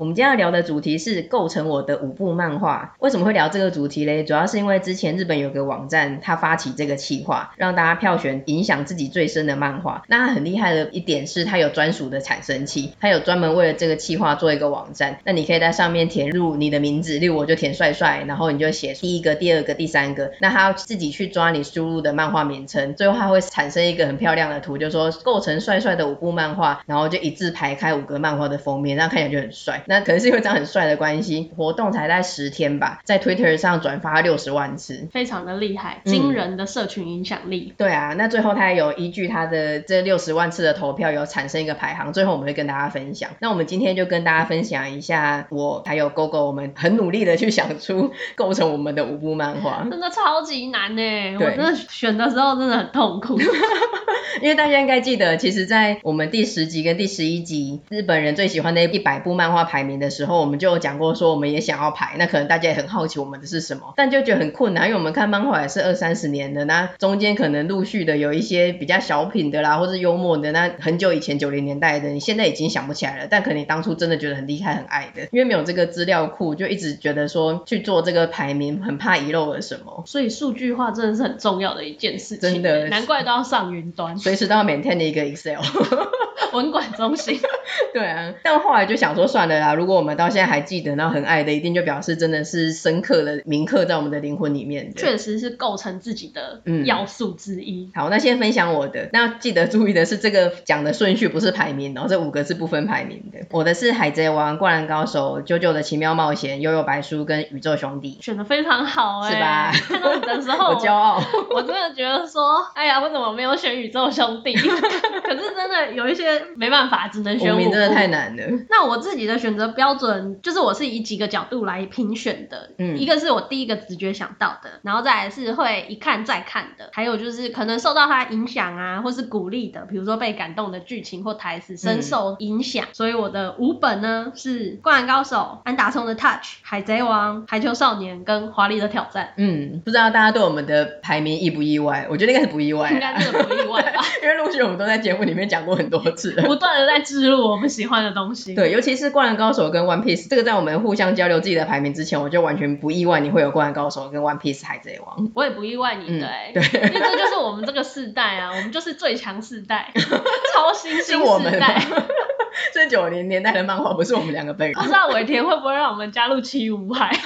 我们今天要聊的主题是构成我的五部漫画。为什么会聊这个主题嘞？主要是因为之前日本有个网站，它发起这个企划，让大家票选影响自己最深的漫画。那它很厉害的一点是，它有专属的产生器，它有专门为了这个企划做一个网站。那你可以在上面填入你的名字，例如我就填帅帅，然后你就写第一个、第二个、第三个。那它要自己去抓你输入的漫画名称，最后它会产生一个很漂亮的图，就是说构成帅帅的五部漫画，然后就一字排开五个漫画的封面，那看起来就很帅。那可能是因为这样很。帅的关系，活动才在十天吧，在 Twitter 上转发六十万次，非常的厉害，惊人的社群影响力。嗯。对啊，那最后他还有依据他的这六十万次的投票，有产生一个排行，最后我们会跟大家分享。那我们今天就跟大家分享一下，我还有 GoGo，我们很努力的去想出 构成我们的五部漫画，真的超级难呢，我真的选的时候真的很痛苦。因为大家应该记得，其实，在我们第十集跟第十一集日本人最喜欢的一百部漫画排名的时候，我们就有讲过，说我们也想要排。那可能大家也很好奇我们的是什么，但就觉得很困难，因为我们看漫画也是二三十年的，那中间可能陆续的有一些比较小品的啦，或是幽默的，那很久以前九零年代的，你现在已经想不起来了。但可能你当初真的觉得很厉害、很爱的，因为没有这个资料库，就一直觉得说去做这个排名，很怕遗漏了什么。所以数据化真的是很重要的一件事情，真的，难怪都要上云端。随时都要 maintain 的一个 Excel 文管中心。对啊，但后来就想说算了啦，如果我们到现在还记得，然后很爱的，一定就表示真的是深刻的铭刻在我们的灵魂里面。确实是构成自己的要素之一。嗯。好，那先分享我的，那记得注意的是这个讲的顺序不是排名，然后这五个是不分排名的。我的是海贼王、灌篮高手、JoJo 的奇妙冒险、悠悠白书跟宇宙兄弟。选的非常好哎、欸，是吧？看到你的时候，我骄傲，我真的觉得说，哎呀，我怎么没有选宇宙兄弟？可是真的有一些没办法，只能选五。真的太难了。那我自己的选择标准就是我是以几个角度来评选的。嗯，一个是我第一个直觉想到的，然后再来是会一看再看的，还有就是可能受到它影响啊，或是鼓励的，比如说被感动的剧情或台词深受影响。嗯、所以我的五本呢是《灌篮高手》、安达充的《Touch》、《海贼王》、《排球少年》跟《华丽的挑战》。嗯，不知道大家对我们的排名意不意外？我觉得应该是不意外，应该真的不意外吧？因为陆续我们都在节目里面讲过很多次了，不断的在置入我们喜欢的东西。对，尤其是《灌篮高手》跟《One Piece》，这个在我们互相交流自己的排名之前，我就完全不意外你会有《灌篮高手》跟《One Piece》海贼王。我也不意外你的、欸，对，因为这就是我们这个世代啊，我们就是最强世代，超新星世代。这九零年代的漫画不是我们两个本人。不知道尾田会不会让我们加入七五海？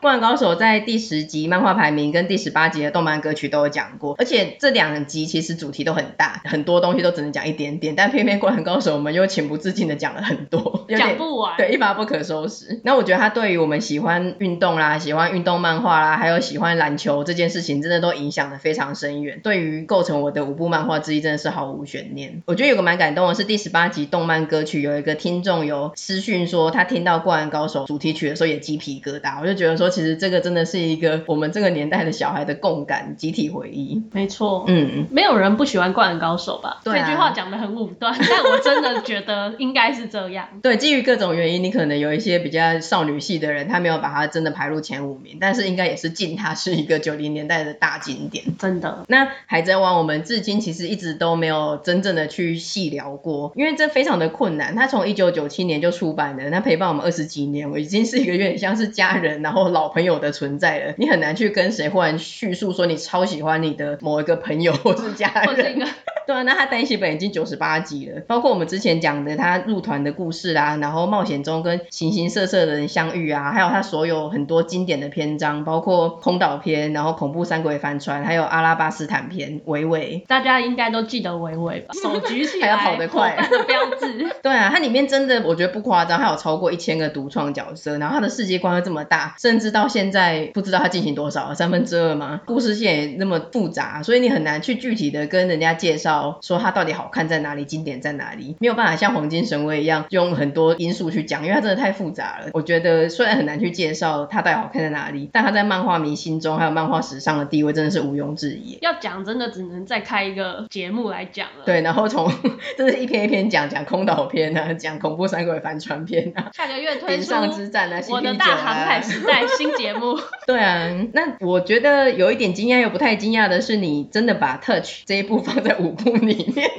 《灌篮高手》在第十集漫画排名跟第十八集的动漫歌曲都有讲过，而且这两集其实主题都很大，很多东西都只能讲一点点，但偏偏《灌篮高手》我们又情不自禁的讲了很多，讲不完，对，一发不可收拾。那我觉得他对于我们喜欢运动啦、喜欢运动漫画啦，还有喜欢篮球这件事情，真的都影响的非常深远。对于构成我的五部漫画之一，真的是毫无悬念。我觉得有个蛮感动的是第十八集动漫歌曲，有一个听众有私讯说，他听到《灌篮高手》主题曲的时候也鸡皮疙瘩，我就觉得说。其实这个真的是一个我们这个年代的小孩的共感、集体回忆。没错，嗯，没有人不喜欢《灌篮高手》吧？对啊，这句话讲的很武断，但我真的觉得应该是这样。对，基于各种原因，你可能有一些比较少女系的人，他没有把它真的排入前五名，但是应该也是敬它是一个九零年代的大经典。真的。那《海贼王》我们至今其实一直都没有真正的去细聊过，因为这非常的困难。它从一九九七年就出版了，它陪伴我们二十几年，我已经是一个有点像是家人，然后老。朋友的存在了，你很难去跟谁忽然叙述说你超喜欢你的某一个朋友或是家人。对啊，那他单行本已经九十八集了，包括我们之前讲的他入团的故事啦，然后冒险中跟形形色色的人相遇啊，还有他所有很多经典的篇章，包括空岛篇，然后恐怖三鬼帆船，还有阿拉巴斯坦篇，伟伟，大家应该都记得伟伟吧？手举起来，还要跑得快，的标志。对啊，它里面真的我觉得不夸张，它有超过一千个独创角色，然后它的世界观又这么大，甚至。至到现在不知道它进行多少，三分之二吗？故事线也那么复杂，所以你很难去具体的跟人家介绍说它到底好看在哪里，经典在哪里，没有办法像黄金神威一样用很多因素去讲，因为它真的太复杂了。我觉得虽然很难去介绍它到底好看在哪里，但它在漫画迷心中还有漫画史上的地位真的是毋庸置疑。要讲真的只能再开一个节目来讲了。对，然后从 真是一篇一篇讲，讲空岛篇啊，讲恐怖三鬼帆船篇啊，下个月推出上之战啊，我的大航海时代新节目。对啊，那我觉得有一点惊讶又不太惊讶的是，你真的把 Touch 这一部放在五部里面。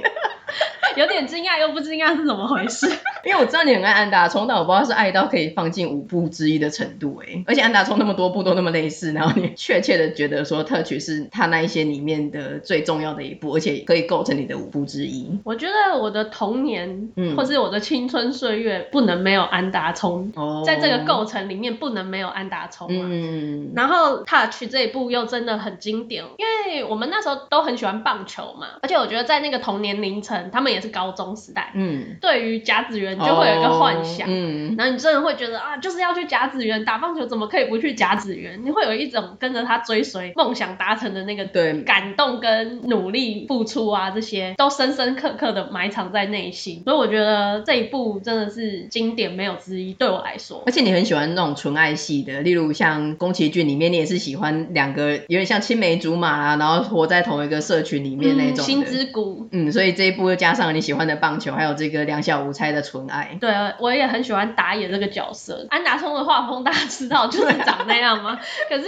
有点惊讶又不惊讶是怎么回事？因为我知道你很爱安达充，但我不知道是爱到可以放进五部之一的程度哎。而且安达充那么多部都那么类似，然后你确切的觉得说 Touch 是他那一些里面的最重要的一部，而且可以构成你的五部之一。我觉得我的童年，嗯，或是我的青春岁月不能没有安达充，哦，在这个构成里面不能没有安达充。嗯，然后 Touch 这一部又真的很经典，因为我们那时候都很喜欢棒球嘛，而且我觉得在那个童年龄层，他们也是高中时代，嗯，对于甲子园就会有一个幻想，哦、嗯，然后你真的会觉得啊，就是要去甲子园打棒球，怎么可以不去甲子园？你会有一种跟着他追随梦想达成的那个对感动跟努力付出啊，这些都深深刻刻的埋藏在内心。所以我觉得这一部真的是经典没有之一，对我来说。而且你很喜欢那种纯爱系的，例如像宫崎骏里面，你也是喜欢两个有点像青梅竹马啊，然后活在同一个社群里面那种、嗯。心之谷。嗯，所以这一部又加上了你喜欢的。棒球还有这个两小无猜的纯爱，对，我也很喜欢打野这个角色。安达充的画风大家知道就是长那样吗？可是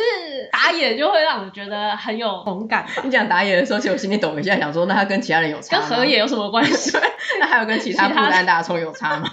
打野就会让我觉得很有同感。你讲打野的时候，其实我心里抖一下，想说那他跟其他人有差？跟河野有什么关系？那还有跟其他部的安达充有差吗？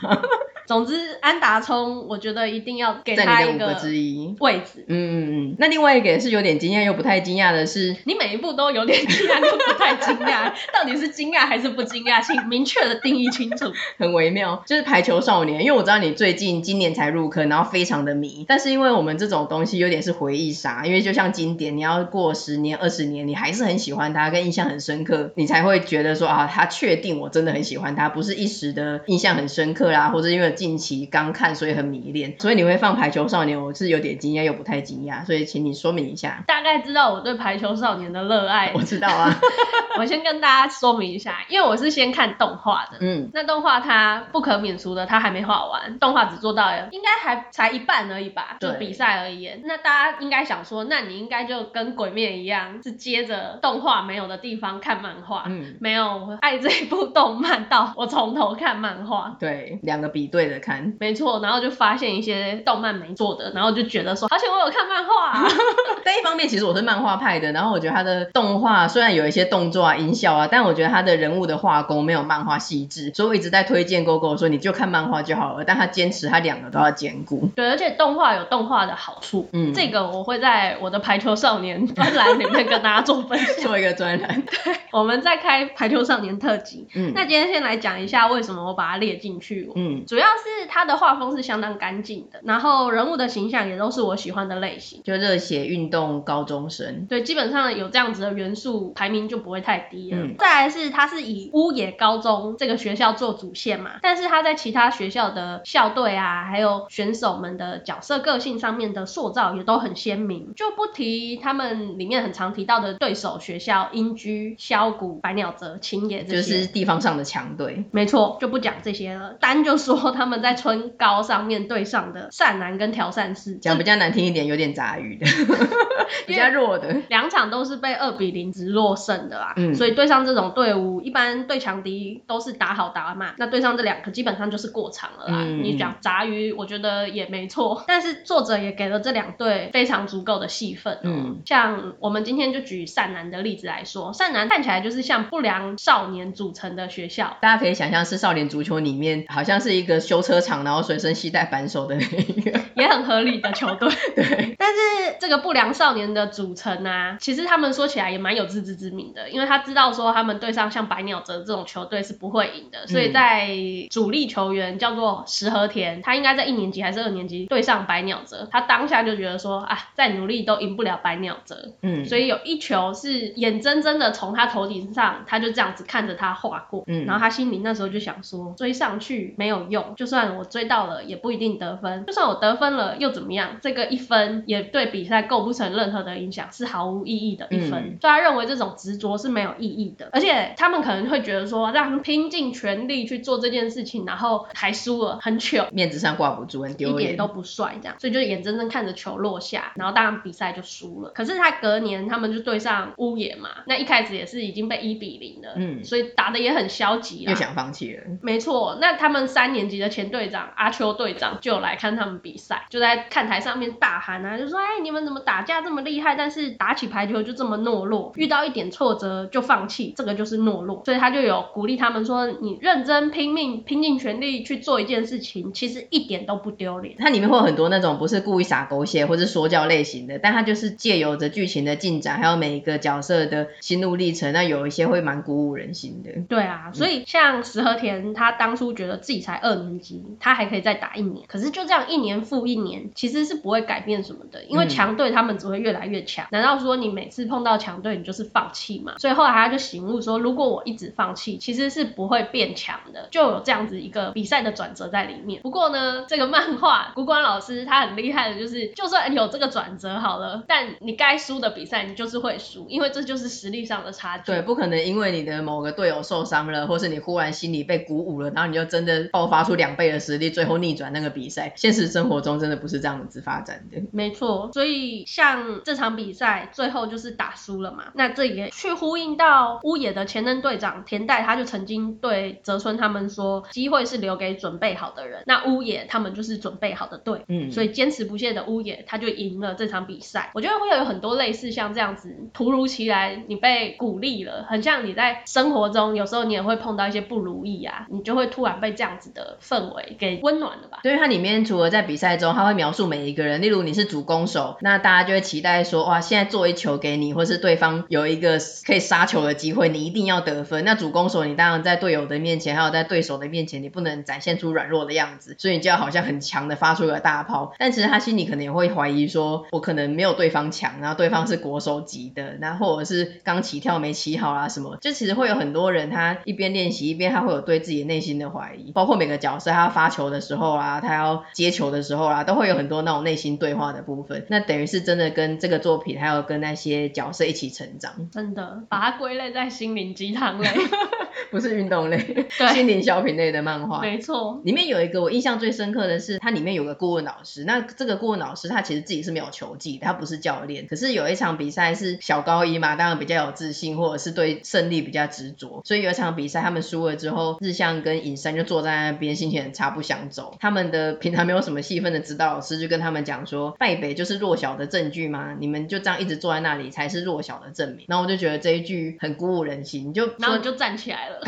总之，安达充我觉得一定要给他一个位置之一位置。嗯嗯嗯。那另外一个也是有点惊讶又不太惊讶的是，你每一步都有点惊讶又不太惊讶，到底是惊讶还是不惊讶？请明确的定义清楚。很微妙，就是排球少年，因为我知道你最近今年才入坑，然后非常的迷。但是因为我们这种东西有点是回忆杀，因为就像经典，你要过十年、二十年，你还是很喜欢它，跟印象很深刻，你才会觉得说啊，他确定我真的很喜欢他，不是一时的印象很深刻啦，或者因为近期刚。看，所以很迷恋，所以你会放排球少年，我是有点惊讶又不太惊讶，所以请你说明一下。大概知道我对排球少年的热爱，我知道啊。我先跟大家说明一下，因为我是先看动画的，嗯，那动画它不可免俗的，它还没画完，动画只做到应该还才一半而已吧，就比赛而言。那大家应该想说，那你应该就跟鬼灭一样，是接着动画没有的地方看漫画，嗯，没有爱这一部动漫到我从头看漫画，对，两个比对的看，没错。然后就发现一些动漫没做的，然后就觉得说，而且我有看漫画啊。但一方面，其实我是漫画派的，然后我觉得他的动画虽然有一些动作啊、音效啊，但我觉得他的人物的画工没有漫画细致，所以我一直在推荐 GoGo 说，你就看漫画就好了。但他坚持他两个都要兼顾。对，而且动画有动画的好处，嗯，这个我会在我的排球少年 专栏里面跟大家做分享。做一个专栏。对，我们再开排球少年特辑。嗯，那今天先来讲一下为什么我把它列进去。嗯，主要是他的画。风是相当干净的，然后人物的形象也都是我喜欢的类型，就热血运动高中生。对，基本上有这样子的元素，排名就不会太低了。嗯，再来是他是以乌野高中这个学校做主线嘛，但是他在其他学校的校队啊，还有选手们的角色个性上面的塑造也都很鲜明，就不提他们里面很常提到的对手学校英居、萧谷、百鸟泽、青野这些，就是地方上的强队。没错，就不讲这些了，单就说他们在春高。上面对上的善男跟调善士，讲比较难听一点，有点杂鱼的，比较弱的。两场都是被二比零直落胜的啦，嗯，所以对上这种队伍，一般对强敌都是打好打满，那对上这两个基本上就是过场了啦。嗯、你讲杂鱼，我觉得也没错，但是作者也给了这两队非常足够的戏份。嗯，像我们今天就举善男的例子来说，善男看起来就是像不良少年组成的学校，大家可以想象是少年足球里面好像是一个修车厂，然后随身携带扳手的那一个，也很合理的球队。对，但是这个不良少年的组成啊，其实他们说起来也蛮有自知之明的，因为他知道说他们对上像白鸟泽这种球队是不会赢的，所以在主力球员叫做石和田，他应该在一年级还是二年级对上白鸟泽，他当下就觉得说啊，再努力都赢不了白鸟泽，嗯，所以有一球是眼睁睁的从他头顶上，他就这样子看着他划过，嗯，然后他心里那时候就想说追上去没有用，就算我追到了，也不一定得分；就算我得分了，又怎么样？这个一分也对比赛构不成任何的影响，是毫无意义的一分。嗯、所以他认为这种执着是没有意义的，而且他们可能会觉得说，让他们拼尽全力去做这件事情，然后还输了，很糗，面子上挂不住，很丢脸，一点都不帅，这样，所以就眼睁睁看着球落下，然后当然比赛就输了。可是他隔年他们就对上乌野嘛，那一开始也是已经被一比零了，嗯，所以打的也很消极，又想放弃了。没错，那他们三年级的前队长阿秋队长就来看他们比赛，就在看台上面大喊啊，就说：“哎，你们怎么打架这么厉害？但是打起排球就这么懦弱，遇到一点挫折就放弃，这个就是懦弱。”所以他就有鼓励他们说：“你认真拼命，拼尽全力去做一件事情，其实一点都不丢脸。”它里面会有很多那种不是故意撒狗血或是说教类型的，但它就是借由着剧情的进展，还有每一个角色的心路历程，那有一些会蛮鼓舞人心的。对啊，所以像石河田，他当初觉得自己才二年级，他还可以再打一年，可是就这样一年复一年，其实是不会改变什么的，因为强队他们只会越来越强。难道说你每次碰到强队，你就是放弃吗？所以后来他就醒悟说，如果我一直放弃，其实是不会变强的，就有这样子一个比赛的转折在里面。不过呢，这个漫画古馆老师他很厉害的，就是就算有这个转折好了，但你该输的比赛你就是会输，因为这就是实力上的差距。对，不可能因为你的某个队友受伤了，或是你忽然心里被鼓舞了，然后你就真的爆发出两倍的实力，最后逆转那个比赛。现实生活中真的不是这样子发展的。没错，所以像这场比赛最后就是打输了嘛，那这也去呼应到乌野的前任队长田代，他就曾经对泽村他们说，机会是留给准备好的人。那乌野他们就是准备好的队，嗯，所以坚持不懈的乌野他就赢了这场比赛。我觉得会有很多类似像这样子，突如其来你被鼓励了，很像你在生活中有时候你也会碰到一些不如意啊，你就会突然被这样子的氛围给温暖了吧？对，它里面除了在比赛中，他会描述每一个人，例如你是主攻手，那大家就会期待说，哇，现在做一球给你，或是对方有一个可以杀球的机会，你一定要得分。那主攻手，你当然在队友的面前，还有在对手的面前，你不能展现出软弱的样子，所以你就要好像很强的发出个大炮。但其实他心里可能也会怀疑说，我可能没有对方强，然后对方是国手级的，然后或者是刚起跳没起好啊什么，就其实会有很多人，他一边练习一边他会有对自己内心的怀疑，包括每个角色他发球的时候啊，他要接球的时候啊，都会有很多那种内心对话的部分。那等于是真的跟这个作品，还有跟那些角色一起成长。真的，把它归类在心灵鸡汤类，不是运动类，对，心灵小品类的漫画。没错，里面有一个我印象最深刻的是，它里面有个顾问老师。那这个顾问老师他其实自己是没有球技的，他不是教练。可是有一场比赛是小高一嘛，当然比较有自信，或者是对胜利比较执着。所以有一场比赛他们输了之后，日向跟尹山就坐在那边，心情很差，不想走。他们的平常没有什么戏份的指导老师就跟他们讲说，败北就是弱小的证据吗？你们就这样一直坐在那里才是弱小的证明。然后我就觉得这一句很鼓舞人心，就然后就站起来了，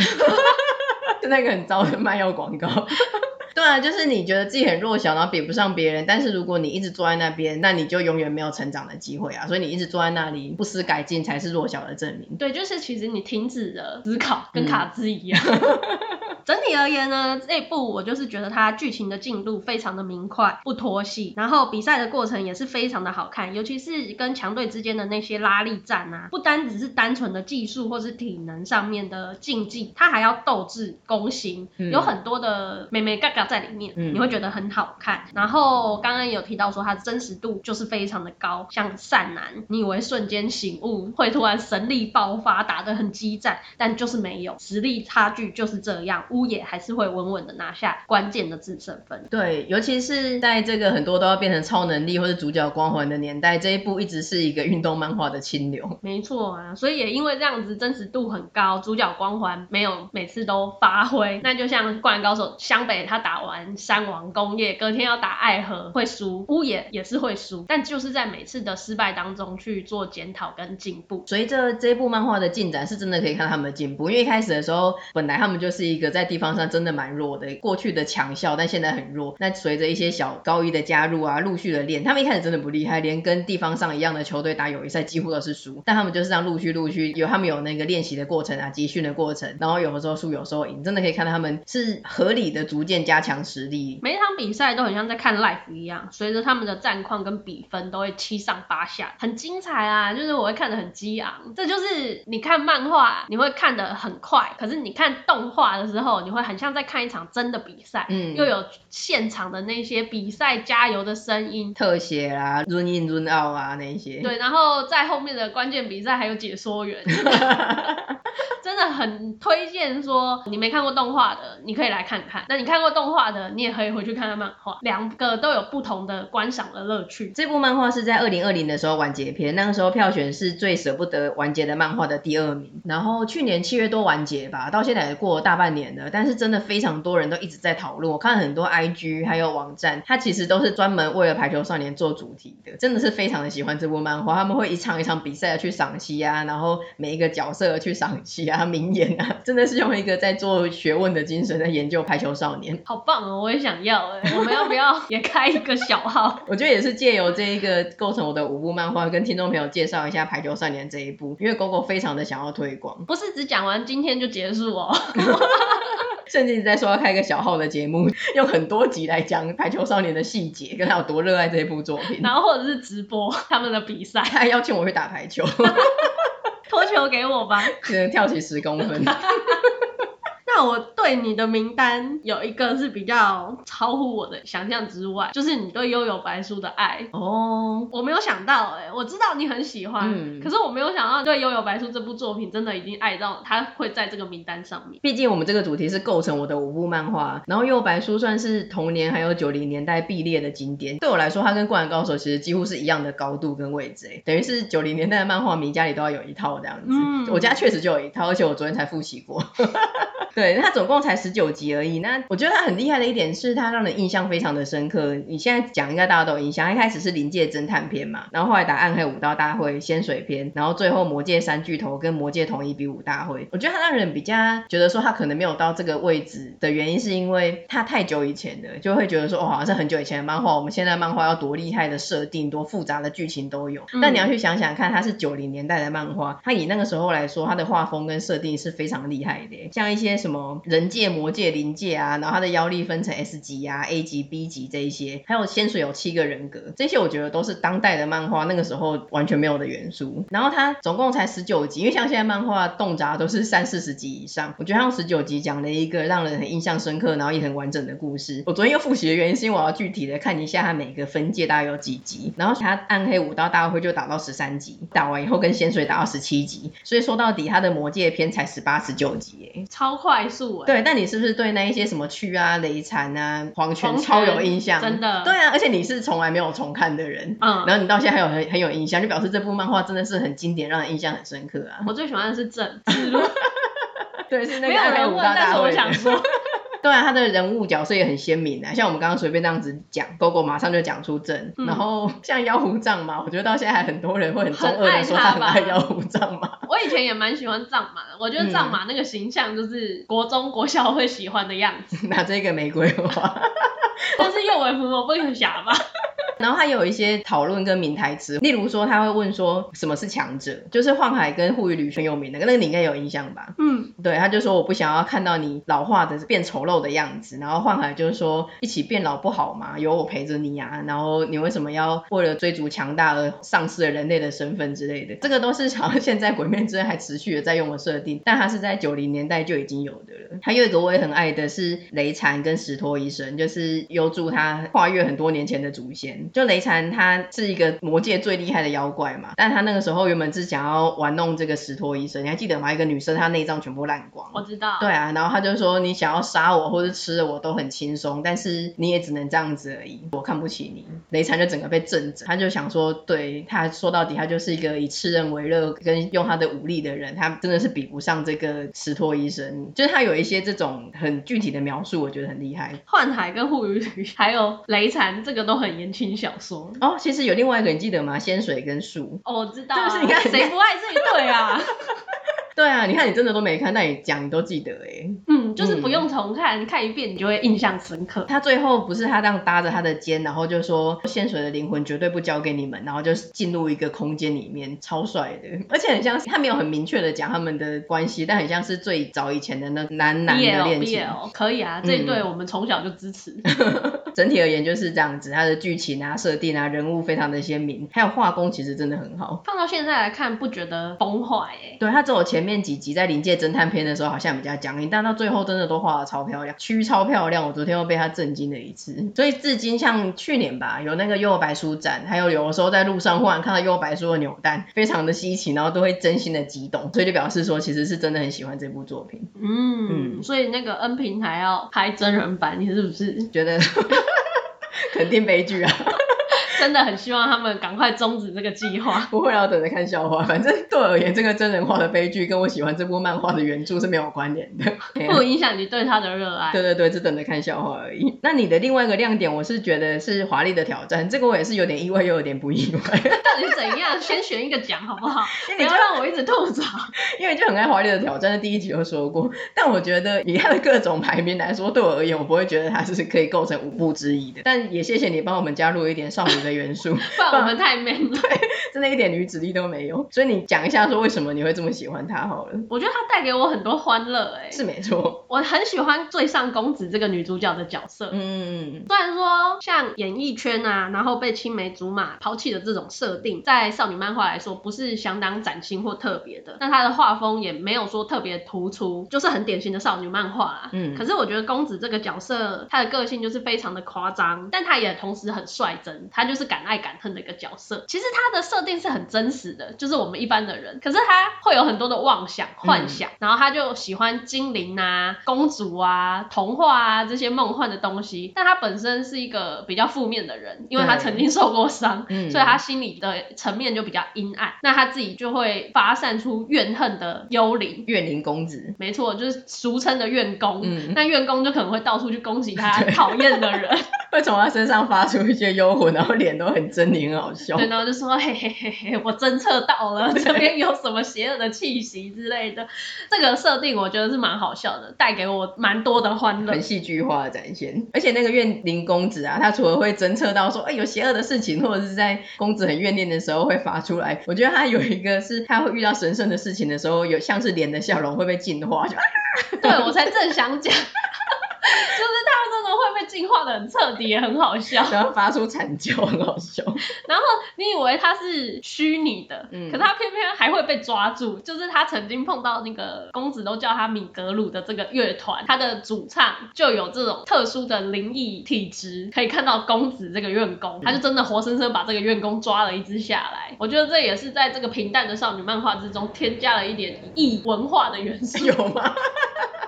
就那个很糟的卖药广告。对啊，就是你觉得自己很弱小，然后比不上别人，但是如果你一直坐在那边，那你就永远没有成长的机会啊！所以你一直坐在那里不思改进才是弱小的证明。对，就是其实你停止了思考，跟卡兹一样。嗯整体而言呢，这部我就是觉得它剧情的进度非常的明快，不拖戏，然后比赛的过程也是非常的好看，尤其是跟强队之间的那些拉力战啊，不单只是单纯的技术或是体能上面的竞技，它还要斗智攻心，嗯、有很多的眉眉角角在里面，嗯、你会觉得很好看。然后刚刚有提到说它的真实度就是非常的高，像善男，你以为瞬间醒悟会突然神力爆发，打得很激战，但就是没有，实力差距就是这样。乌野还是会稳稳的拿下关键的制胜分。对，尤其是在这个很多都要变成超能力或者主角光环的年代，这一部一直是一个运动漫画的清流。没错啊，所以也因为这样子真实度很高，主角光环没有每次都发挥。那就像灌篮高手湘北，他打完山王工业，隔天要打爱河会输，乌野也是会输，但就是在每次的失败当中去做检讨跟进步。随着这部漫画的进展，是真的可以看到他们的进步，因为一开始的时候，本来他们就是一个在。在地方上真的蛮弱的，过去的强校，但现在很弱。那随着一些小高一的加入啊，陆续的练，他们一开始真的不厉害，连跟地方上一样的球队打友谊赛几乎都是输。但他们就是这样陆续陆续有他们有那个练习的过程啊，集训的过程，然后有的时候输，有时候赢，真的可以看到他们是合理的逐渐加强实力。每一场比赛都很像在看 live 一样，随着他们的战况跟比分都会七上八下，很精彩啊！就是我会看得很激昂，这就是你看漫画你会看得很快，可是你看动画的时候。后，你会很像在看一场真的比赛，嗯，又有现场的那些比赛加油的声音，特写啦，run in run out 啊那些，对，然后在后面的关键比赛还有解说员。真的很推荐说，你没看过动画的，你可以来看看。那你看过动画的，你也可以回去看看漫画，两个都有不同的观赏的乐趣。这部漫画是在二零二零的时候完结篇，那个时候票选是最舍不得完结的漫画的第二名。然后去年七月多完结吧，到现在也过了大半年了，但是真的非常多人都一直在讨论。我看很多 IG 还有网站，它其实都是专门为了排球少年做主题的，真的是非常的喜欢这部漫画。他们会一场一场比赛的去赏析啊，然后每一个角色去赏析啊，名言啊。真的是用一个在做学问的精神在研究排球少年，好棒哦！我也想要哎，我们要不要也开一个小号？我觉得也是借由这一个构成我的五部漫画，跟听众朋友介绍一下排球少年这一部，因为狗狗非常的想要推广，不是只讲完今天就结束哦，甚至在说要开一个小号的节目，用很多集来讲排球少年的细节，跟他有多热爱这一部作品，然后或者是直播他们的比赛，他还邀请我去打排球。托球给我吧，只能跳起十公分。那我对你的名单有一个是比较超乎我的想象之外，就是你对悠游白书的爱。哦，我没有想到哎、欸，我知道你很喜欢，嗯，可是我没有想到对悠游白书这部作品真的已经爱到它会在这个名单上面。毕竟我们这个主题是构成我的五部漫画，然后悠游白书算是童年还有九零年代必列的经典，对我来说它跟灌篮高手其实几乎是一样的高度跟位置，欸，等于是九零年代的漫画迷家里都要有一套这样子，嗯，我家确实就有一套，而且我昨天才复习过。对，它总共才十九集而已。那我觉得它很厉害的一点是，它让人印象非常的深刻。你现在讲应该大家都有印象，一开始是临界侦探篇嘛，然后后来打暗黑武道大会、仙水篇，然后最后魔界三巨头跟魔界统一比武大会。我觉得它让人比较觉得说它可能没有到这个位置的原因，是因为它太久以前了，就会觉得说哦，好像是很久以前的漫画。我们现在漫画要多厉害的设定，多复杂的剧情都有。嗯、但你要去想想看，它是九零年代的漫画，它以那个时候来说，它的画风跟设定是非常厉害的，像一些。什么么人界、魔界、灵界啊，然后它的妖力分成 S 级啊、A 级、B 级这一些，还有仙水有七个人格，这些我觉得都是当代的漫画那个时候完全没有的元素。然后它总共才十九集，因为像现在漫画动辄都是三四十集以上，我觉得它用十九集讲了一个让人很印象深刻，然后也很完整的故事。我昨天又复习的原因是因为我要具体的看一下它每个分界大概有几集，然后它暗黑武道大会就打到十三集，打完以后跟仙水打到十七集，所以说到底它的魔界篇才十八十九集，哎，超快。快速、欸、对，但你是不是对那一些什么区啊、雷禅啊、黄泉超有印象？真的。对啊，而且你是从来没有重看的人，嗯，然后你到现在还有很很有印象，就表示这部漫画真的是很经典，让人印象很深刻啊。我最喜欢的是正，对，是那个暗黑武道大会。但是我想说。对啊，他的人物角色也很鲜明啊，像我们刚刚随便这样子讲，狗狗马上就讲出正，嗯、然后像妖狐藏马，我觉得到现在还很多人会很中二的说他很爱妖狐藏马。我以前也蛮喜欢藏马的，我觉得藏马那个形象就是国中国小会喜欢的样子。拿这个玫瑰花，但是右尾狐我不能想吧。然后他有一些讨论跟名台词，例如说他会问说什么是强者，就是幻海跟护宇旅很有名的，那个你应该有印象吧？嗯，对，他就说我不想要看到你老化的变丑陋的样子，然后幻海就是说一起变老不好吗？有我陪着你啊，然后你为什么要为了追逐强大而丧失了人类的身份之类的？这个都是好像现在鬼面之刃还持续的在用的设定，但他是在九零年代就已经有的了。还有一个我也很爱的是雷禅跟石托医生，就是优助他跨越很多年前的祖先。就雷禅，他是一个魔界最厉害的妖怪嘛，但他那个时候原本是想要玩弄这个石托医生，你还记得吗？一个女生她内脏全部烂光，我知道。对啊，然后他就说你想要杀我或者吃了我都很轻松，但是你也只能这样子而已，我看不起你。雷禅就整个被震着，他就想说，对，他说到底他就是一个以吃人为乐跟用他的武力的人，他真的是比不上这个石托医生，就是他有一些这种很具体的描述，我觉得很厉害。幻海跟护羽吕还有雷禅，这个都很言情小说。哦，其实有另外一个，你记得吗？仙水跟树。哦，我知道、啊。就是你看，谁不爱这一对啊？对啊，你看你真的都没看，但你讲你都记得哎。嗯，就是不用重看，嗯、看一遍你就会印象深刻。他最后不是他这样搭着他的肩，然后就说仙水的灵魂绝对不交给你们，然后就进入一个空间里面，超帅的。而且很像他没有很明确的讲他们的关系，但很像是最早以前的那男男的恋情。BL, BL, 可以啊，这一对我们从小就支持。整体而言就是这样子，它的剧情啊、设定啊、人物非常的鲜明，还有画工其实真的很好。放到现在来看，不觉得崩坏哎。对，它只有前面几集在临界侦探片的时候好像比较僵硬，但到最后真的都画的超漂亮，区超漂亮。我昨天又被它震惊了一次。所以至今像去年吧，有那个幽游白书展，还有有的时候在路上忽然看到幽游白书的扭蛋，非常的稀奇，然后都会真心的激动，所以就表示说其实是真的很喜欢这部作品。嗯，嗯，所以那个 N 平台要拍真人版，你是不是觉得肯定悲剧啊？真的很希望他们赶快终止这个计划。不会，要等着看笑话。反正对我而言，这个真人化的悲剧跟我喜欢这部漫画的原著是没有关联的，不影响你对他的热爱。对对对，只等着看笑话而已。那你的另外一个亮点，我是觉得是华丽的挑战，这个我也是有点意外又有点不意外。到底怎样？先选一个讲好不好？你就让我一直吐槽。因为就很爱华丽的挑战，的第一集就说过。但我觉得以他的各种排名来说，对我而言，我不会觉得他是可以构成五部之一的。但也谢谢你帮我们加入一点少女的元素。不然我们太 man 了，对，真的一点女子力都没有。所以你讲一下说为什么你会这么喜欢她好了。我觉得她带给我很多欢乐，哎，是没错。我很喜欢最上公子这个女主角的角色。嗯，虽然说像演艺圈啊，然后被青梅竹马抛弃的这种设定，在少女漫画来说不是相当崭新或特别的。但她的画风也没有说特别突出，就是很典型的少女漫画啦。嗯。可是我觉得公子这个角色，他的个性就是非常的夸张，但他也同时很率真，他就是敢爱敢恨的。一个角色，其实他的设定是很真实的，就是我们一般的人，可是他会有很多的妄想、幻想，嗯、然后他就喜欢精灵啊、公主啊、童话啊这些梦幻的东西，但他本身是一个比较负面的人，因为他曾经受过伤，嗯、所以他心里的层面就比较阴暗，那他自己就会发散出怨恨的幽灵，怨灵公子，没错，就是俗称的怨公，嗯、那怨公就可能会到处去攻击他讨厌的人，会从他身上发出一些幽魂，然后脸都很狰狞。很好笑，对，然后就说嘿嘿嘿嘿，我侦测到了这边有什么邪恶的气息之类的，这个设定我觉得是蛮好笑的，带给我蛮多的欢乐，很戏剧化的展现。而且那个怨灵公子啊，他除了会侦测到说，哎，有邪恶的事情，或者是在公子很怨念的时候会发出来，我觉得他有一个是他会遇到神圣的事情的时候，有像是脸的笑容会被净化，就啊，对我才正想讲。就是他们真的会被净化的很彻底，也很好笑，然后发出惨叫，很好笑。然后你以为他是虚拟的，嗯，可他偏偏还会被抓住。就是他曾经碰到那个公子都叫他米格鲁的这个乐团，他的主唱就有这种特殊的灵异体质，可以看到公子这个院工，他就真的活生生把这个院工抓了一只下来。我觉得这也是在这个平淡的少女漫画之中添加了一点异文化的元素，有吗？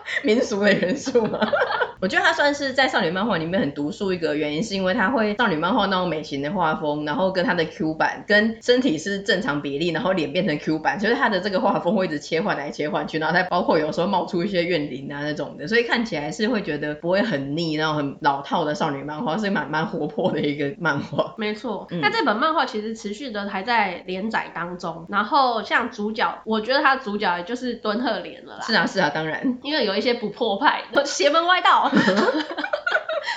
民俗的元素吗？我觉得它算是在少女漫画里面很独树一格，原因是因为它会少女漫画那种美型的画风，然后跟它的 Q 版跟身体是正常比例，然后脸变成 Q 版，所以它的这个画风会一直切换来切换去，然后再包括有时候冒出一些怨灵啊那种的，所以看起来是会觉得不会很腻，然后很老套的少女漫画，是蛮蛮活泼的一个漫画。没错，那、嗯、这本漫画其实持续的还在连载当中，然后像主角，我觉得他主角也就是敦贺莲了啦。是啊是啊，当然，因为有一些不破派的邪门歪道。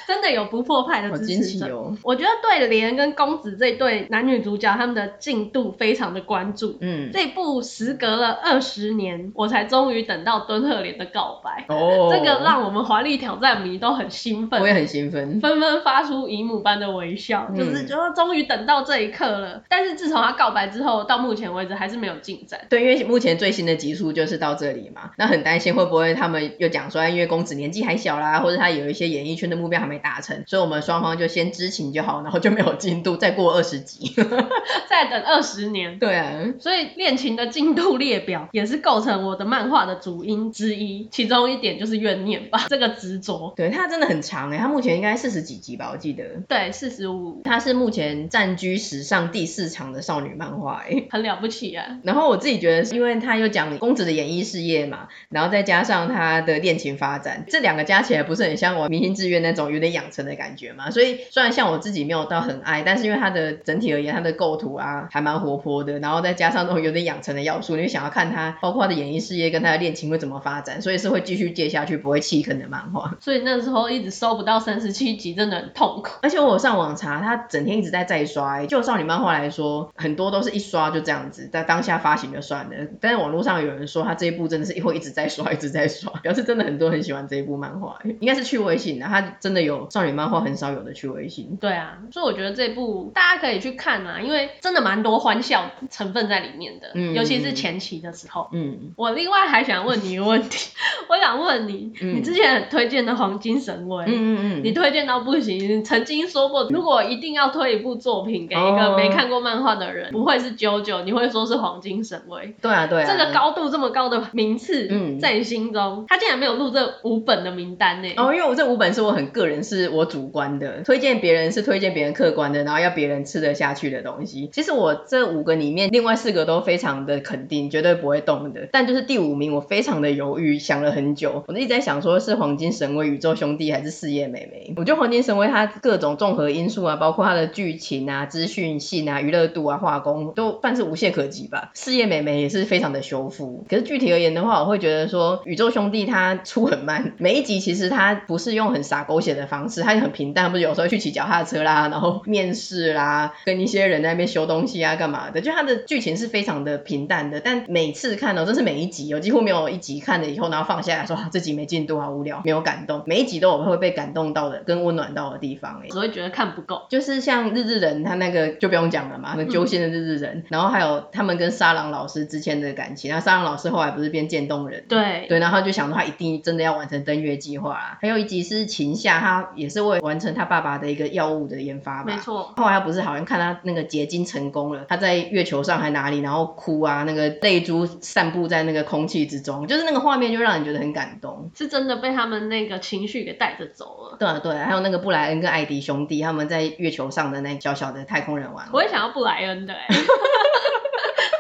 真的有不破派的支持者，哦、我觉得对莲跟公子这对男女主角他们的进度非常的关注。嗯，这部时隔了二十年，我才终于等到敦贺莲的告白。哦，这个让我们华丽挑战迷都很兴奋，我也很兴奋，纷纷发出姨母般的微笑，嗯、就是觉得终于等到这一刻了。但是自从他告白之后，到目前为止还是没有进展。对，因为目前最新的集数就是到这里嘛，那很担心会不会他们又讲说，因为公子年纪还小啦，或者他有一些演艺圈的目标还没达成，所以我们双方就先知情就好，然后就没有进度，再过二十集，再等二十年。对啊，所以恋情的进度列表也是构成我的漫画的主因之一，其中一点就是怨念吧，这个执着。对，它真的很长哎，它目前应该四十几集吧，我记得。对，四十五。它是目前占据史上第四长的少女漫画哎，很了不起啊。然后我自己觉得是因为他又讲公子的演艺事业嘛，然后再加上他他的恋情发展，这两个加起来不是很像我明星志愿那种有点养成的感觉嘛？所以虽然像我自己没有到很爱，但是因为它的整体而言，它的构图啊还蛮活泼的，然后再加上那种有点养成的要素，你会想要看他包括他的演艺事业跟他的恋情会怎么发展，所以是会继续接下去，不会弃坑的漫画。所以那时候一直收不到三十七集，真的很痛苦。而且我上网查，他整天一直在再刷，就少女漫画来说，很多都是一刷就这样子，在当下发行就算了。但是网络上有人说他这一部真的是会一直在刷，一直在刷，表示真的很多人很喜欢这一部漫画，应该是趣味性的，它真的有。少女漫画很少有的趣味性。对啊，所以我觉得这部大家可以去看啊，因为真的蛮多欢笑成分在里面的，嗯，尤其是前期的时候。嗯，我另外还想问你一个问题，我想问你，嗯、你之前很推荐的《黄金神威》，嗯嗯嗯，你推荐到不行，你曾经说过，如果一定要推一部作品给一个没看过漫画的人，哦、不会是 JoJo，你会说是《黄金神威》。对啊，对啊，这个高度这么高的名次，嗯，在你心中，竟然没有录这五本的名单呢？哦，因为我这五本是我很个人，是我主观的，推荐别人是推荐别人客观的，然后要别人吃得下去的东西。其实我这五个里面，另外四个都非常的肯定，绝对不会动的。但就是第五名，我非常的犹豫，想了很久，我一直在想说是黄金神威、宇宙兄弟还是事业美眉。我觉得黄金神威它各种综合因素啊，包括它的剧情啊、资讯性啊、娱乐度啊、画工，都算是无懈可击吧。事业美眉也是非常的修复。可是具体而言的话，我会觉得说宇宙兄弟它出很慢，每一集其实它不是用很洒狗血的方式，它很平淡，不是有时候去骑脚踏车啦，然后面试啦，跟一些人在那边修东西啊，干嘛的，就它的剧情是非常的平淡的。但每次看哦，这是每一集，哦几乎没有一集看了以后然后放下来说，啊，这集没进度，好无聊，没有感动。每一集都有会被感动到的，跟温暖到的地方，哎，只会觉得看不够。就是像日日人，他那个就不用讲了嘛，那揪心的日日人，嗯、然后还有他们跟沙朗老师之间的感情，然后沙朗老师后来不是变渐冻人，对对，然后就想说他一定真的要完成登月计划啊。还有一集是秦夏，他也是为完成他爸爸的一个药物的研发吧，没错。后来他不是好像看他那个结晶成功了，他在月球上还哪里，然后哭啊，那个泪珠散布在那个空气之中，就是那个画面就让人觉得很感动，是真的被他们那个情绪给带着走了。对啊对啊，还有那个布莱恩跟艾迪兄弟他们在月球上的那小小的太空人玩，我也想要布莱恩的哎。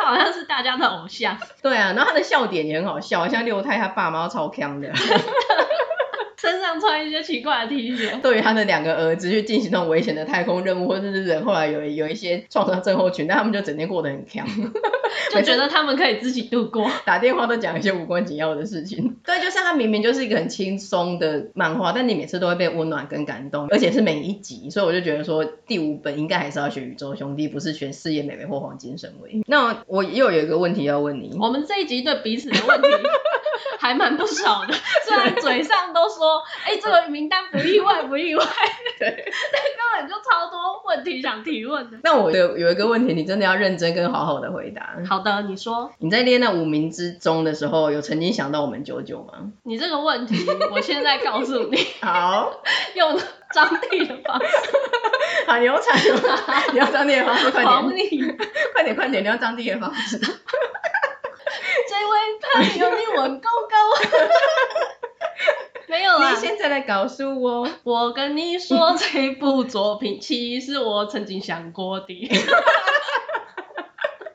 好像是大家的偶像。对啊，然后他的笑点也很好笑，像六太他爸妈超强的。身上穿一些奇怪的 T 恤。对于他的两个儿子去进行那种危险的太空任务，或者是人后来有有一些创伤症候群，但他们就整天过得很强，就觉得他们可以自己度过，打电话都讲一些无关紧要的事情。对，就像他明明就是一个很轻松的漫画，但你每次都会被温暖跟感动，而且是每一集，所以我就觉得说第五本应该还是要选宇宙兄弟，不是选四叶妹妹或黄金神威。那我又有一个问题要问你，我们这一集对彼此的问题 还蛮不少的，虽然嘴上都说。哎、欸，这个名单不意外，不意外。对，但根本就超多问题想提问的。那我有有一个问题，你真的要认真跟好好的回答。好的，你说。你在列那五名之中的时候，有曾经想到我们九九吗？你这个问题，我现在告诉你。好，用张帝的方式。好，牛产了。你要张帝的方式，快点。黄丽。快点，快点，你要张帝的方式。这位朋友，你玩狗狗。没有啊，你现在来告诉我，我跟你说这部作品其实我曾经想过的。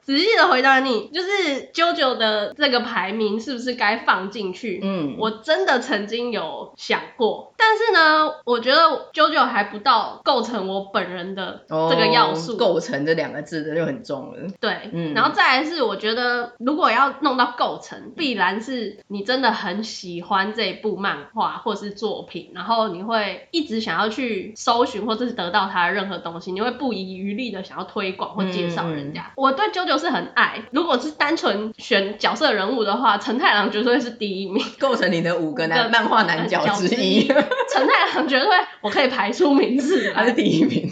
仔细的回答你，就是 JoJo 的这个排名是不是该放进去？嗯，我真的曾经有想过，但是呢，我觉得 JoJo 还不到构成我本人的这个要素。哦，构成这两个字的就很重了。对，嗯，然后再来是，我觉得如果要弄到构成，必然是你真的很喜欢这一部漫画或是作品，然后你会一直想要去搜寻或者是得到它的任何东西，你会不遗余力的想要推广或介绍人家。嗯，我对 JoJo 就是很爱，如果是单纯选角色人物的话，陈太郎绝对是第一名，构成你的五个男漫画男角之一。陈太郎绝对我可以排出名次，他是第一名。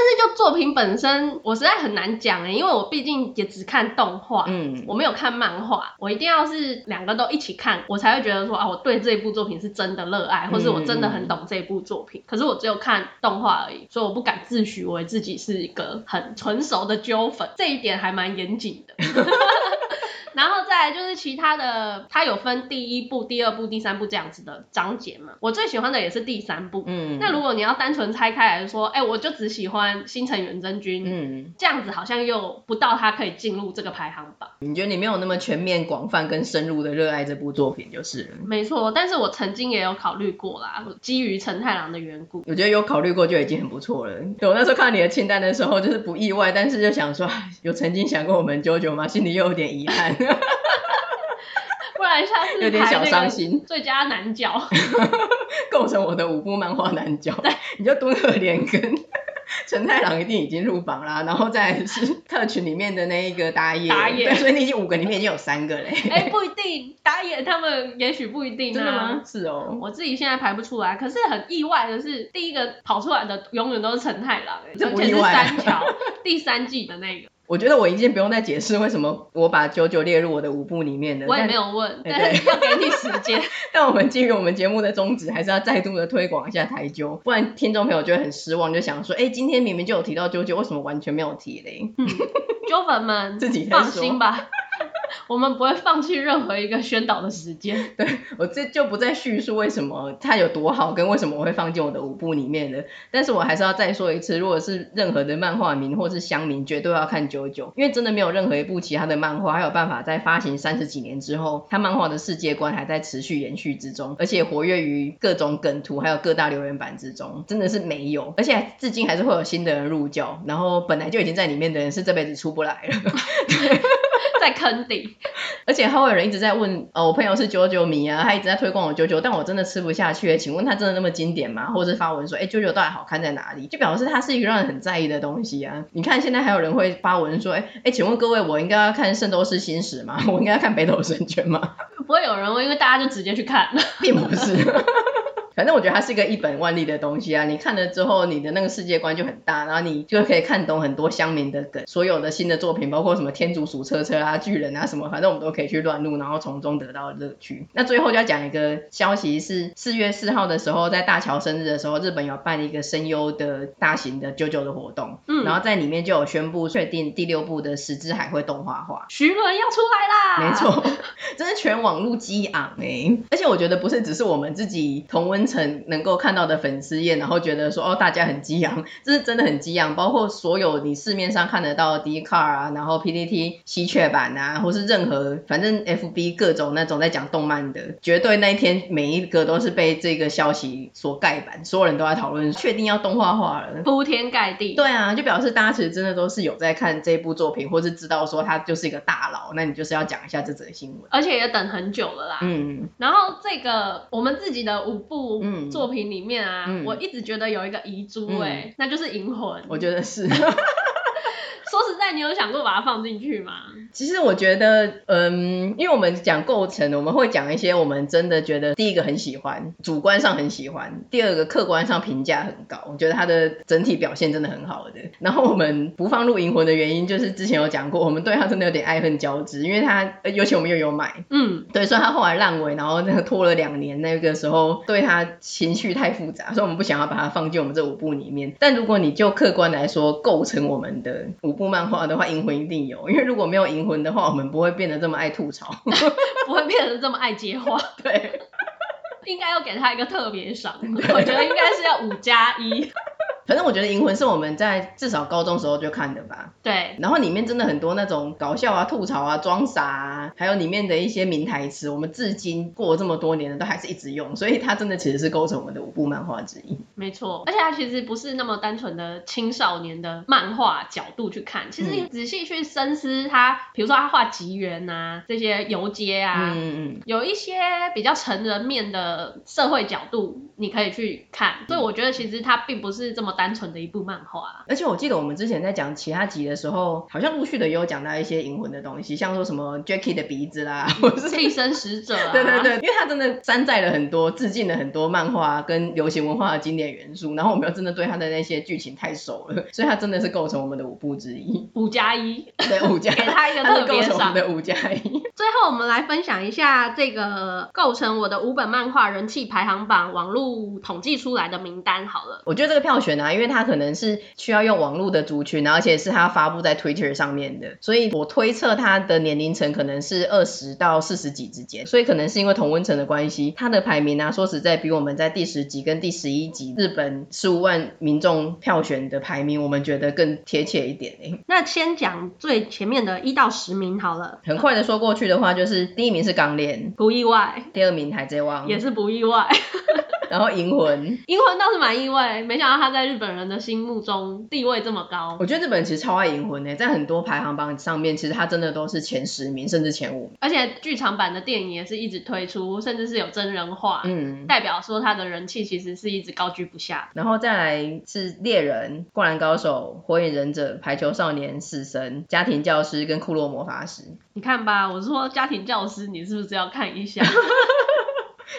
但是就作品本身，我实在很难讲哎，因为我毕竟也只看动画，嗯，我没有看漫画，我一定要是两个都一起看，我才会觉得说啊，我对这部作品是真的热爱，或是我真的很懂这部作品。嗯、可是我只有看动画而已，所以我不敢自诩为自己是一个很纯熟的 JO 粉，这一点还蛮严谨的。然后再来就是其他的，它有分第一部、第二部、第三部这样子的章节嘛。我最喜欢的也是第三部。嗯。那如果你要单纯拆开来说，哎，我就只喜欢新城远征军。嗯。这样子好像又不到它可以进入这个排行榜。你觉得你没有那么全面、广泛跟深入的热爱这部作品就是了。没错，但是我曾经也有考虑过啦，基于陈太郎的缘故。我觉得有考虑过就已经很不错了。对，我那时候看你的清单的时候，就是不意外，但是就想说，有曾经想过我们 JoJo 吗？心里又有点遗憾。不然下次有点小伤心。最佳男角，构成我的五部漫画男角。对，你就敦贺莲跟陈太郎一定已经入榜啦，然后再来是 特群里面的那一个打野，打野，所以你已经五个里面已经有三个嘞。哎、欸，不一定，打野他们也许不一定、啊。真的吗？是哦，我自己现在排不出来，可是很意外的是，第一个跑出来的永远都是陈太郎、欸，而且是三条，第三季的那个。我觉得我已经不用再解释为什么我把九九列入我的舞步里面的。我也没有问，但是要给你时间。但我们基于我们节目的宗旨，还是要再度的推广一下台九，不然听众朋友就会很失望，就想说，哎，今天明明就有提到九九，为什么完全没有提嘞？嗯，九粉们 自己放心吧。我们不会放弃任何一个宣导的时间。对，我这就不再叙述为什么它有多好，跟为什么我会放进我的舞步里面了。但是我还是要再说一次，如果是任何的漫画名或是乡民，绝对要看九九，因为真的没有任何一部其他的漫画还有办法在发行三十几年之后，它漫画的世界观还在持续延续之中，而且活跃于各种梗图还有各大留言板之中，真的是没有，而且至今还是会有新的人入教，然后本来就已经在里面的人是这辈子出不来了。在坑底，而且还会有人一直在问，呃，我朋友是九九迷啊，他一直在推广我九九，但我真的吃不下去。请问他真的那么经典吗？或者是发文说，哎，九九到底好看在哪里？就表示它是一个让人很在意的东西啊。你看现在还有人会发文说，哎哎，请问各位，我应该要看《圣斗士星矢》吗？我应该要看《北斗神拳》吗？不会有人问，因为大家就直接去看，并不是。反正我觉得它是一个一本万利的东西啊！你看了之后，你的那个世界观就很大，然后你就可以看懂很多乡民的梗。所有的新的作品，包括什么天竺鼠车车啊、巨人啊什么，反正我们都可以去乱入，然后从中得到乐趣。那最后就要讲一个消息是，四月四号的时候，在大乔生日的时候，日本有办一个声优的大型的九九的活动，嗯，然后在里面就有宣布确定第六部的十之海会动画化，徐伦要出来啦！没错，真的全网路激昂哎！而且我觉得不是只是我们自己同温层能够看到的粉丝页，然后觉得说哦，大家很激昂，这是真的很激昂。包括所有你市面上看得到的 Dcard 啊，然后 PPT 稀缺版啊，或是任何反正 FB 各种那种在讲动漫的，绝对那一天每一个都是被这个消息所盖板，所有人都在讨论，确定要动画化了，铺天盖地。对啊，就表示大家其实真的都是有在看这部作品，或是知道说他就是一个大佬，那你就是要讲一下这则新闻。而且也等很久了啦。嗯。然后这个我们自己的五部嗯。作品里面啊，嗯、我一直觉得有一个遗珠哎，嗯、那就是银魂。我觉得是。说实在，你有想过把它放进去吗？其实我觉得，嗯，因为我们讲构成，我们会讲一些我们真的觉得第一个很喜欢，主观上很喜欢；第二个客观上评价很高，我觉得它的整体表现真的很好的。然后我们不放入银魂的原因，就是之前有讲过，我们对它真的有点爱恨交织，因为它，尤其我们又有买，嗯，对，所以它后来烂尾，然后那个拖了两年，那个时候对它情绪太复杂，所以我们不想要把它放进我们这五部里面。但如果你就客观来说，构成我们的五。部漫画的话，银魂一定有，因为如果没有银魂的话，我们不会变得这么爱吐槽，不会变得这么爱接话。对，应该要给他一个特别赏，我觉得应该是要五加一。反正我觉得《银魂》是我们在至少高中时候就看的吧。对。然后里面真的很多那种搞笑啊、吐槽啊、装傻啊，还有里面的一些名台词，我们至今过了这么多年了，都还是一直用，所以它真的其实是构成我们的五部漫画之一。没错，而且它其实不是那么单纯的青少年的漫画角度去看，其实你仔细去深思它，比如说它画吉原啊这些游街啊，嗯嗯，有一些比较成人面的社会角度，你可以去看。所以我觉得其实它并不是这么。单纯的一部漫画，而且我记得我们之前在讲其他集的时候，好像陆续的也有讲到一些银魂的东西，像说什么 Jackie 的鼻子啦，或是替身使者，啊，对对对，因为他真的山寨了很多，致敬了很多漫画跟流行文化的经典元素，然后我们又真的对他的那些剧情太熟了，所以他真的是构成我们的五部之一，五加一，对五加，给他一个特别赏的五加一。最后我们来分享一下这个构成我的五本漫画人气排行榜网络统计出来的名单好了，我觉得这个票选啊，因为它可能是。需要用网络的族群，而且是它发布在 Twitter 上面的，所以我推测它的年龄层可能是二十到四十几之间，所以可能是因为同温层的关系，它的排名啊，说实在比我们在第十集跟第十一集日本十五万民众票选的排名，我们觉得更贴切一点诶。那先讲最前面的一到十名好了，很快的说过去的话，就是第一名是钢炼，不意外；第二名海贼王，也是不意外。然后银魂，银魂倒是蛮意外，没想到他在日本人的心目中地位这么高。我觉得日本人其实超爱银魂诶，在很多排行榜上面，其实他真的都是前十名，甚至前五名。而且剧场版的电影也是一直推出，甚至是有真人化，嗯，代表说他的人气其实是一直高居不下。然后再来是猎人、灌篮高手、火影忍者、排球少年、死神、家庭教师跟库洛魔法师。你看吧，我说家庭教师，你是不是要看一下？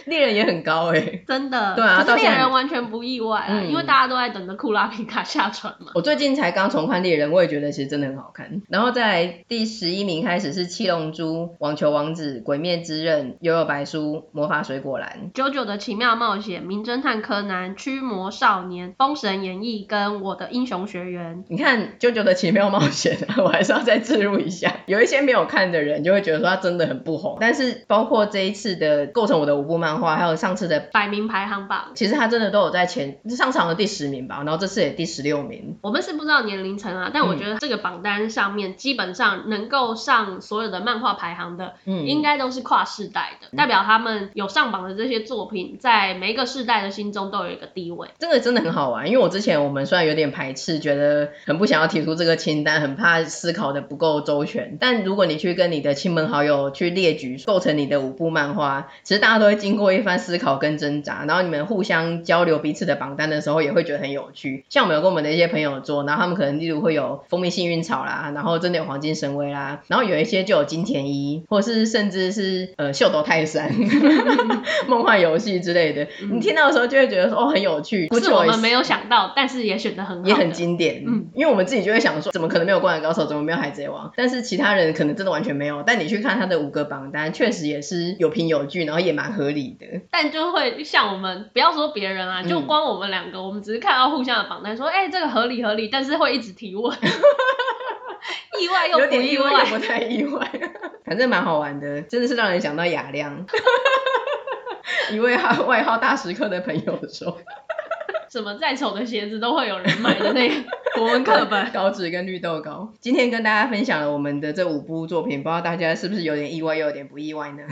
猎人也很高哎、欸，真的。对啊，可是猎人完全不意外啊，嗯、因为大家都在等着库拉皮卡下船嘛。我最近才刚重看猎人，我也觉得其实真的很好看。然后在第十一名开始是七龙珠、网球王子、鬼灭之刃、幽游白书、魔法水果篮、九九的奇妙冒险、名侦探柯南、驱魔少年、封神演义跟我的英雄学员。你看九九的奇妙冒险，我还是要再置入一下。有一些没有看的人就会觉得说他真的很不红，但是包括这一次的构成我的五部漫画，还有上次的百名排行榜，其实他真的都有在前上场的第十名吧，然后这次也第十六名。我们是不知道年龄层啊，但我觉得这个榜单上面基本上能够上所有的漫画排行的，嗯，应该都是跨世代的，代表他们有上榜的这些作品，在每一个世代的心中都有一个地位。这个真的很好玩，因为我之前我们虽然有点排斥，觉得很不想要提出这个清单，很怕思考的不够周全，但如果你去跟你的亲朋好友去列举构成你的五部漫画，其实大家都会经过一番思考跟挣扎，然后你们互相交流彼此的榜单的时候，也会觉得很有趣。像我们有跟我们的一些朋友做，然后他们可能例如会有蜂蜜幸运草啦，然后真的有黄金神威啦，然后有一些就有金田一，或是甚至是呃秀逗泰山、梦幻游戏之类的。嗯、你听到的时候就会觉得说哦很有趣，不是我们没有想到，但是也选的很好，也很经典。嗯，因为我们自己就会想说，怎么可能没有灌篮高手，怎么没有海贼王？但是其他人可能真的完全没有。但你去看他的五个榜单，确实也是有凭有据，然后也蛮合理的。但就会像我们，不要说别人啊，就光我们两个，嗯、我们只是看到互相的榜单，说，哎、欸，这个合理合理，但是会一直提问，意外又不意外，不太意外，反正蛮好玩的，真的是让人想到雅亮，一位号外号大食客的朋友说，什么再丑的鞋子都会有人买的那个国文课本，稿纸跟绿豆糕，今天跟大家分享了我们的这五部作品，不知道大家是不是有点意外又有点不意外呢？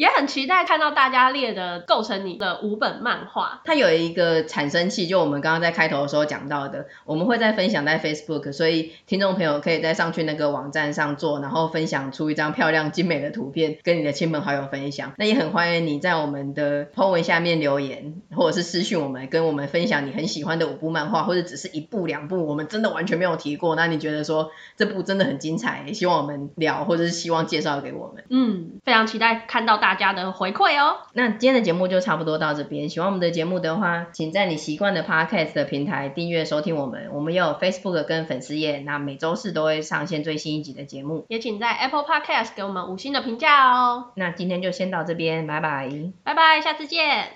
也很期待看到大家列的构成你的五本漫画。它有一个产生器，就我们刚刚在开头的时候讲到的，我们会再分享在 Facebook，所以听众朋友可以再上去那个网站上做，然后分享出一张漂亮精美的图片，跟你的亲朋好友分享。那也很欢迎你在我们的 po 文下面留言，或者是私讯我们，跟我们分享你很喜欢的五部漫画，或者只是一部两部，我们真的完全没有提过，那你觉得说这部真的很精彩，也希望我们聊，或者是希望介绍给我们。嗯，非常期待看到大。大家的回馈哦。那今天的节目就差不多到这边。喜欢我们的节目的话，请在你习惯的 Podcast 的平台订阅收听我们。我们也有 Facebook 跟粉丝页，那每周四都会上线最新一集的节目。也请在 Apple Podcast 给我们五星的评价哦。那今天就先到这边，拜拜。拜拜，下次见。